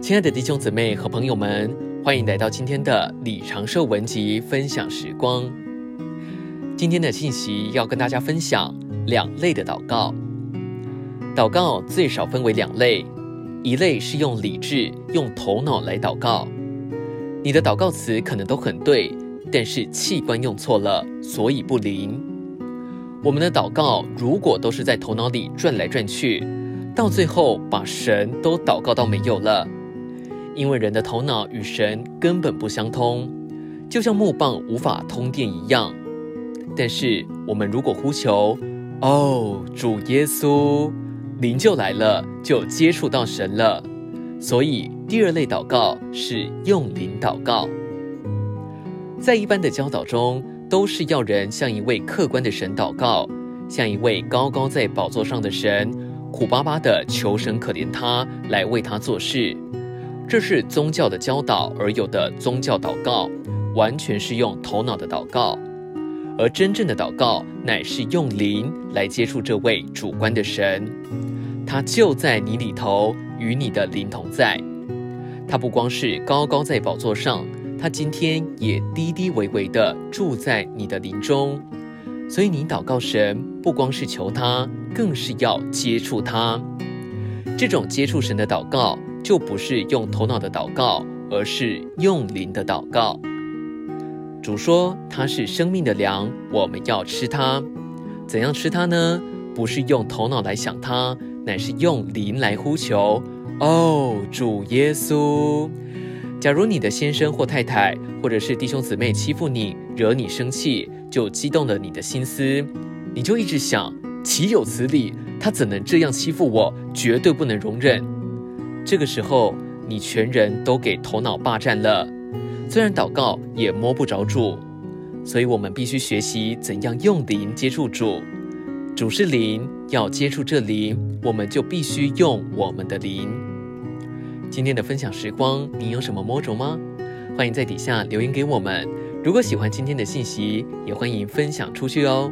亲爱的弟兄姊妹和朋友们，欢迎来到今天的李长寿文集分享时光。今天的信息要跟大家分享两类的祷告。祷告最少分为两类，一类是用理智、用头脑来祷告。你的祷告词可能都很对，但是器官用错了，所以不灵。我们的祷告如果都是在头脑里转来转去，到最后把神都祷告到没有了。因为人的头脑与神根本不相通，就像木棒无法通电一样。但是我们如果呼求“哦，主耶稣”，灵就来了，就接触到神了。所以第二类祷告是用灵祷告。在一般的教导中，都是要人向一位客观的神祷告，向一位高高在宝座上的神，苦巴巴的求神可怜他，来为他做事。这是宗教的教导而有的宗教祷告，完全是用头脑的祷告；而真正的祷告乃是用灵来接触这位主观的神，他就在你里头，与你的灵同在。他不光是高高在宝座上，他今天也低低微微的住在你的灵中。所以你祷告神，不光是求他，更是要接触他。这种接触神的祷告。就不是用头脑的祷告，而是用灵的祷告。主说他是生命的粮，我们要吃它。怎样吃它呢？不是用头脑来想它，乃是用灵来呼求。哦，主耶稣！假如你的先生或太太，或者是弟兄姊妹欺负你，惹你生气，就激动了你的心思，你就一直想：岂有此理？他怎能这样欺负我？绝对不能容忍。这个时候，你全人都给头脑霸占了，虽然祷告也摸不着主，所以我们必须学习怎样用灵接触主。主是灵，要接触这灵，我们就必须用我们的灵。今天的分享时光，你有什么摸着吗？欢迎在底下留言给我们。如果喜欢今天的信息，也欢迎分享出去哦。